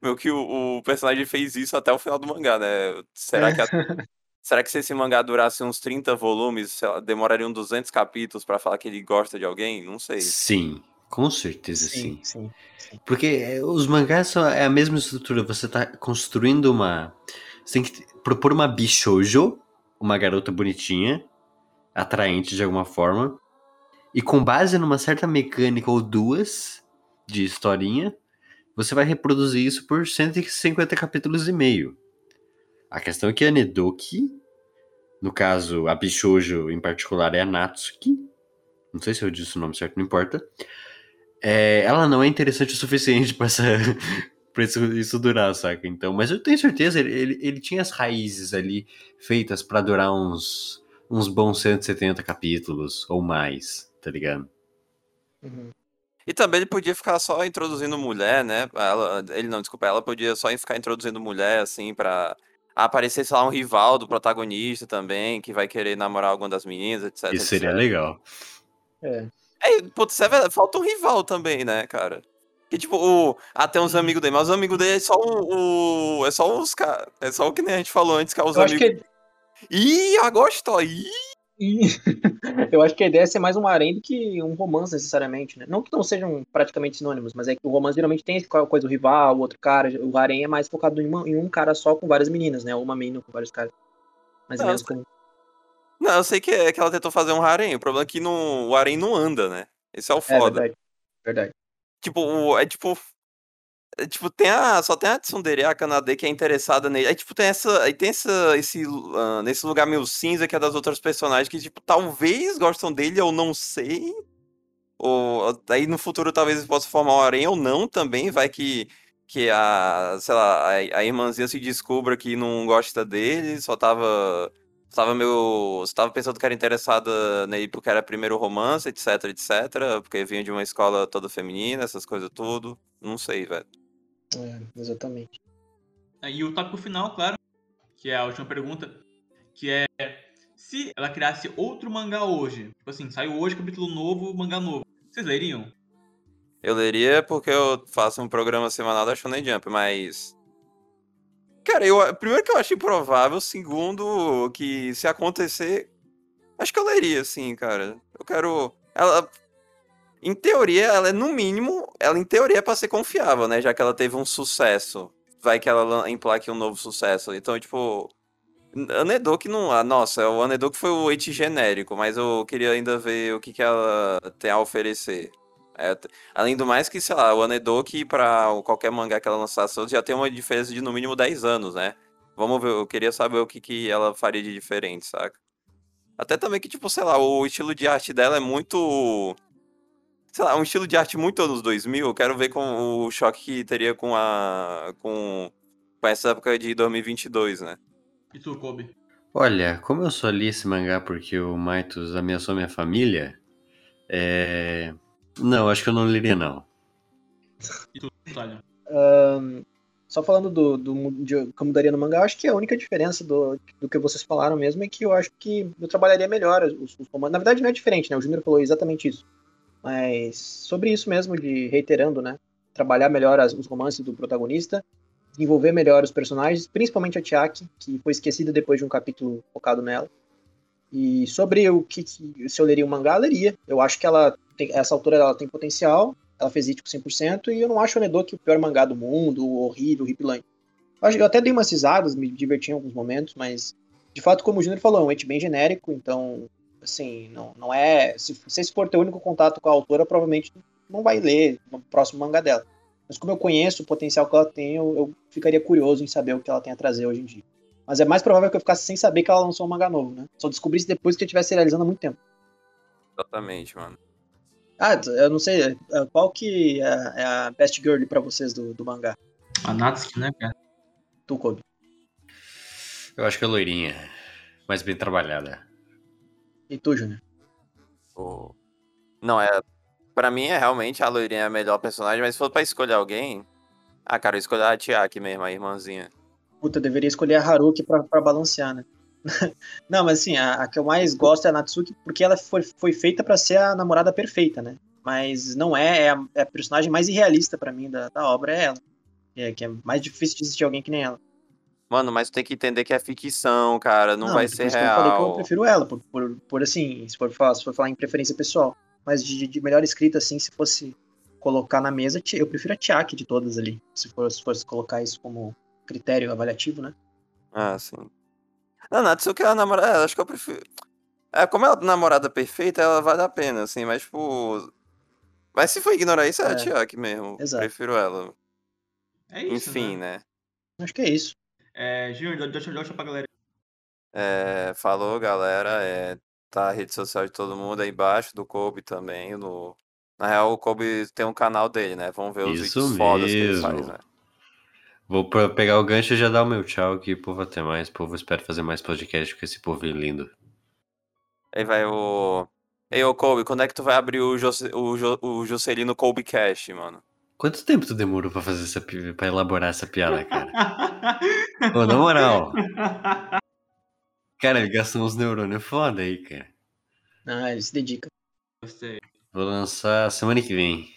S2: meio que o, o personagem fez isso até o final do mangá, né? Será que a, [LAUGHS] será que se esse mangá durasse uns 30 volumes, lá, demorariam 200 capítulos para falar que ele gosta de alguém? Não sei.
S4: Sim. Com certeza
S3: sim. Sim,
S4: sim. Porque eh, os mangás são é a mesma estrutura. Você tá construindo uma. Você tem que propor uma bichojo, uma garota bonitinha, atraente de alguma forma, e com base numa certa mecânica ou duas de historinha, você vai reproduzir isso por 150 capítulos e meio. A questão é que a Nedoki, no caso, a Bishojo em particular é a Natsuki, não sei se eu disse o nome certo, não importa. É, ela não é interessante o suficiente para essa, pra isso, isso durar, saca? Então, mas eu tenho certeza, ele, ele, ele tinha as raízes ali feitas para durar uns, uns bons 170 capítulos ou mais, tá ligado?
S2: Uhum. E também ele podia ficar só introduzindo mulher, né? Ela, ele não, desculpa, ela podia só ficar introduzindo mulher, assim, pra aparecer, sei lá, um rival do protagonista também, que vai querer namorar alguma das meninas, etc.
S4: Isso seria etc. legal.
S3: É.
S2: É, putz, é falta um rival também, né, cara? Que tipo, o, até uns amigos dele, mas os amigos dele é só o. o é só os caras. É só o que nem a gente falou antes, que é os
S3: eu
S2: amigos.
S3: Acho que...
S2: Ih, agostou! Ih! [LAUGHS]
S3: eu acho que a ideia é ser mais um harém do que um romance, necessariamente, né? Não que não sejam praticamente sinônimos, mas é que o romance geralmente tem essa coisa do rival, o outro cara. O harém é mais focado em, uma, em, um cara só com várias meninas, né? Ou uma menina com vários caras. Mas não, mesmo com...
S2: Não, eu sei que, é, que ela tentou fazer um harém. O problema é que no, o harém não anda, né? Esse é o é foda.
S3: É verdade. verdade.
S2: Tipo, é tipo. É, tipo, tem a. Só tem a Tsundere, a Kanade, que é interessada nele. Aí, tipo, tem essa. Aí tem essa, esse. Uh, nesse lugar meio cinza que é das outras personagens que, tipo, talvez gostam dele, eu não sei. Ou aí no futuro talvez eles possam formar um harém ou não também. Vai que. Que a. Sei lá, a, a irmãzinha se descubra que não gosta dele, só tava estava meio. estava pensando que era interessada nele porque era primeiro romance, etc, etc. Porque vinha de uma escola toda feminina, essas coisas tudo. Não sei, velho.
S3: É, exatamente.
S1: E o tópico final, claro, que é a última pergunta, que é se ela criasse outro mangá hoje, tipo assim, saiu hoje capítulo novo, mangá novo, vocês leriam?
S2: Eu leria porque eu faço um programa semanal da Shonen Jump, mas Cara, eu, primeiro que eu acho improvável, segundo que se acontecer, acho que eu leria, assim, cara. Eu quero. Ela. Em teoria, ela é no mínimo. Ela em teoria é pra ser confiável, né? Já que ela teve um sucesso. Vai que ela emplaque um novo sucesso. Então, tipo. Anedok não. Ah, nossa, o Anedok foi o it genérico, mas eu queria ainda ver o que, que ela tem a oferecer. É, além do mais que, sei lá, o Anedoki para qualquer mangá que ela lançasse já tem uma diferença de no mínimo 10 anos, né? Vamos ver, eu queria saber o que, que ela faria de diferente, saca? Até também que, tipo, sei lá, o estilo de arte dela é muito. Sei lá, um estilo de arte muito anos 2000. Eu quero ver com o choque que teria com a. com, com essa época de 2022, né?
S1: E tu, Kobe?
S4: Olha, como eu só li esse mangá porque o Maitos ameaçou minha família, é... Não, acho que eu não leria, não.
S1: E tu?
S3: Um, só falando do, do de, que eu mudaria no mangá, acho que a única diferença do, do que vocês falaram mesmo é que eu acho que eu trabalharia melhor os, os comandos. Na verdade, não é diferente, né? O Júnior falou exatamente isso. Mas sobre isso mesmo, de reiterando, né? Trabalhar melhor as, os romances do protagonista, desenvolver melhor os personagens, principalmente a Tiaki, que foi esquecida depois de um capítulo focado nela. E sobre o que, que se eu leria o mangá, eu leria. Eu acho que ela tem, essa altura ela tem potencial, ela fez Ichigo 100%, e eu não acho o Nedoki o pior mangá do mundo, horrível, horripilante. Eu, eu até dei umas risadas, me diverti em alguns momentos, mas de fato, como o Júnior falou, é um ente bem genérico, então, assim, não, não é. Se você for ter o único contato com a autora, provavelmente não vai ler o próximo mangá dela. Mas como eu conheço o potencial que ela tem, eu, eu ficaria curioso em saber o que ela tem a trazer hoje em dia. Mas é mais provável que eu ficasse sem saber que ela lançou um mangá novo, né? Só descobrisse depois que eu estivesse realizando há muito tempo.
S2: Exatamente, mano.
S3: Ah, eu não sei, é, qual que é, é a best girl pra vocês do, do mangá?
S1: A Natsuki, né, cara?
S3: Tu, Kobe.
S4: Eu acho que é loirinha, mais bem trabalhada.
S3: E tu, Júnior?
S2: Oh. Não, é... Pra mim, é realmente a loirinha a melhor personagem, mas se for pra escolher alguém... Ah, cara, eu escolhi a Tiaki mesmo, a irmãzinha.
S3: Puta, eu deveria escolher a Haruki pra, pra balancear, né? [LAUGHS] não, mas assim, a, a, que eu mais gosto é a Natsuki porque ela foi, foi feita para ser a namorada perfeita, né? Mas não é, é a, é a personagem mais irrealista para mim da, da obra, é ela. É, que é mais difícil de existir alguém que nem ela.
S2: Mano, mas tu tem que entender que é ficção, cara, não, não vai ser real.
S3: Eu falei que eu prefiro ela, por, por, por assim, se for, falar, se for falar em preferência pessoal. Mas de, de melhor escrita, assim, se fosse colocar na mesa, eu prefiro a Tiaki de todas ali. Se, for, se fosse colocar isso como critério avaliativo, né?
S2: Ah, sim. Não, Natsuki é a namorada. É, acho que eu prefiro. É, como ela é a namorada perfeita, ela vale a pena, assim, mas tipo. Mas se for ignorar isso, é, é a Tiaki mesmo. Exato. Prefiro ela.
S1: É isso.
S2: Enfim,
S1: né?
S2: né?
S3: Acho que é isso.
S1: É, Júnior, deixa, deixa pra galera.
S2: É, falou, galera. É, tá a rede social de todo mundo aí embaixo, do Kobe também. No... Na real, o Kobe tem um canal dele, né? Vamos ver os
S4: Isso
S2: vídeos
S4: mesmo.
S2: fodas que ele faz, né?
S4: Vou pegar o gancho e já dar o meu tchau aqui, povo, até mais. Povo, espero fazer mais podcast com esse povo lindo.
S2: Aí vai o... Ei, ô Kobe, quando é que tu vai abrir o, Jose... o, jo... o Jocelino Kobe Cash, mano?
S4: Quanto tempo tu demorou pra fazer essa para elaborar essa piada, cara? [LAUGHS] Pô, na moral. Cara, ele gastou uns neurônios foda aí, cara.
S3: Ah, ele se dedica.
S1: Gostei.
S4: Vou lançar semana que vem.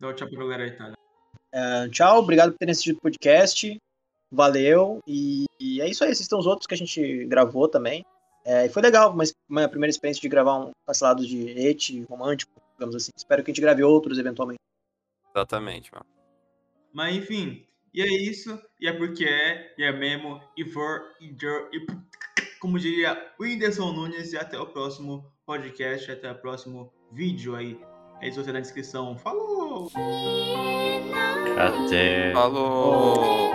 S1: Dá um tchau pra galera aí, tá?
S3: Uh, tchau, obrigado por terem assistido o podcast. Valeu. E, e, é isso aí. Assistam os outros que a gente gravou também. É, foi legal, mas uma primeira experiência de gravar um parcelado de et romântico, digamos assim. Espero que a gente grave outros eventualmente.
S2: Exatamente, mano.
S1: Mas enfim, e é isso. E é porque é, e é mesmo. E for, e, e como diria o Whindersson Nunes. E até o próximo podcast, até o próximo vídeo aí. É isso você na descrição. Falou!
S4: Até.
S2: Falou!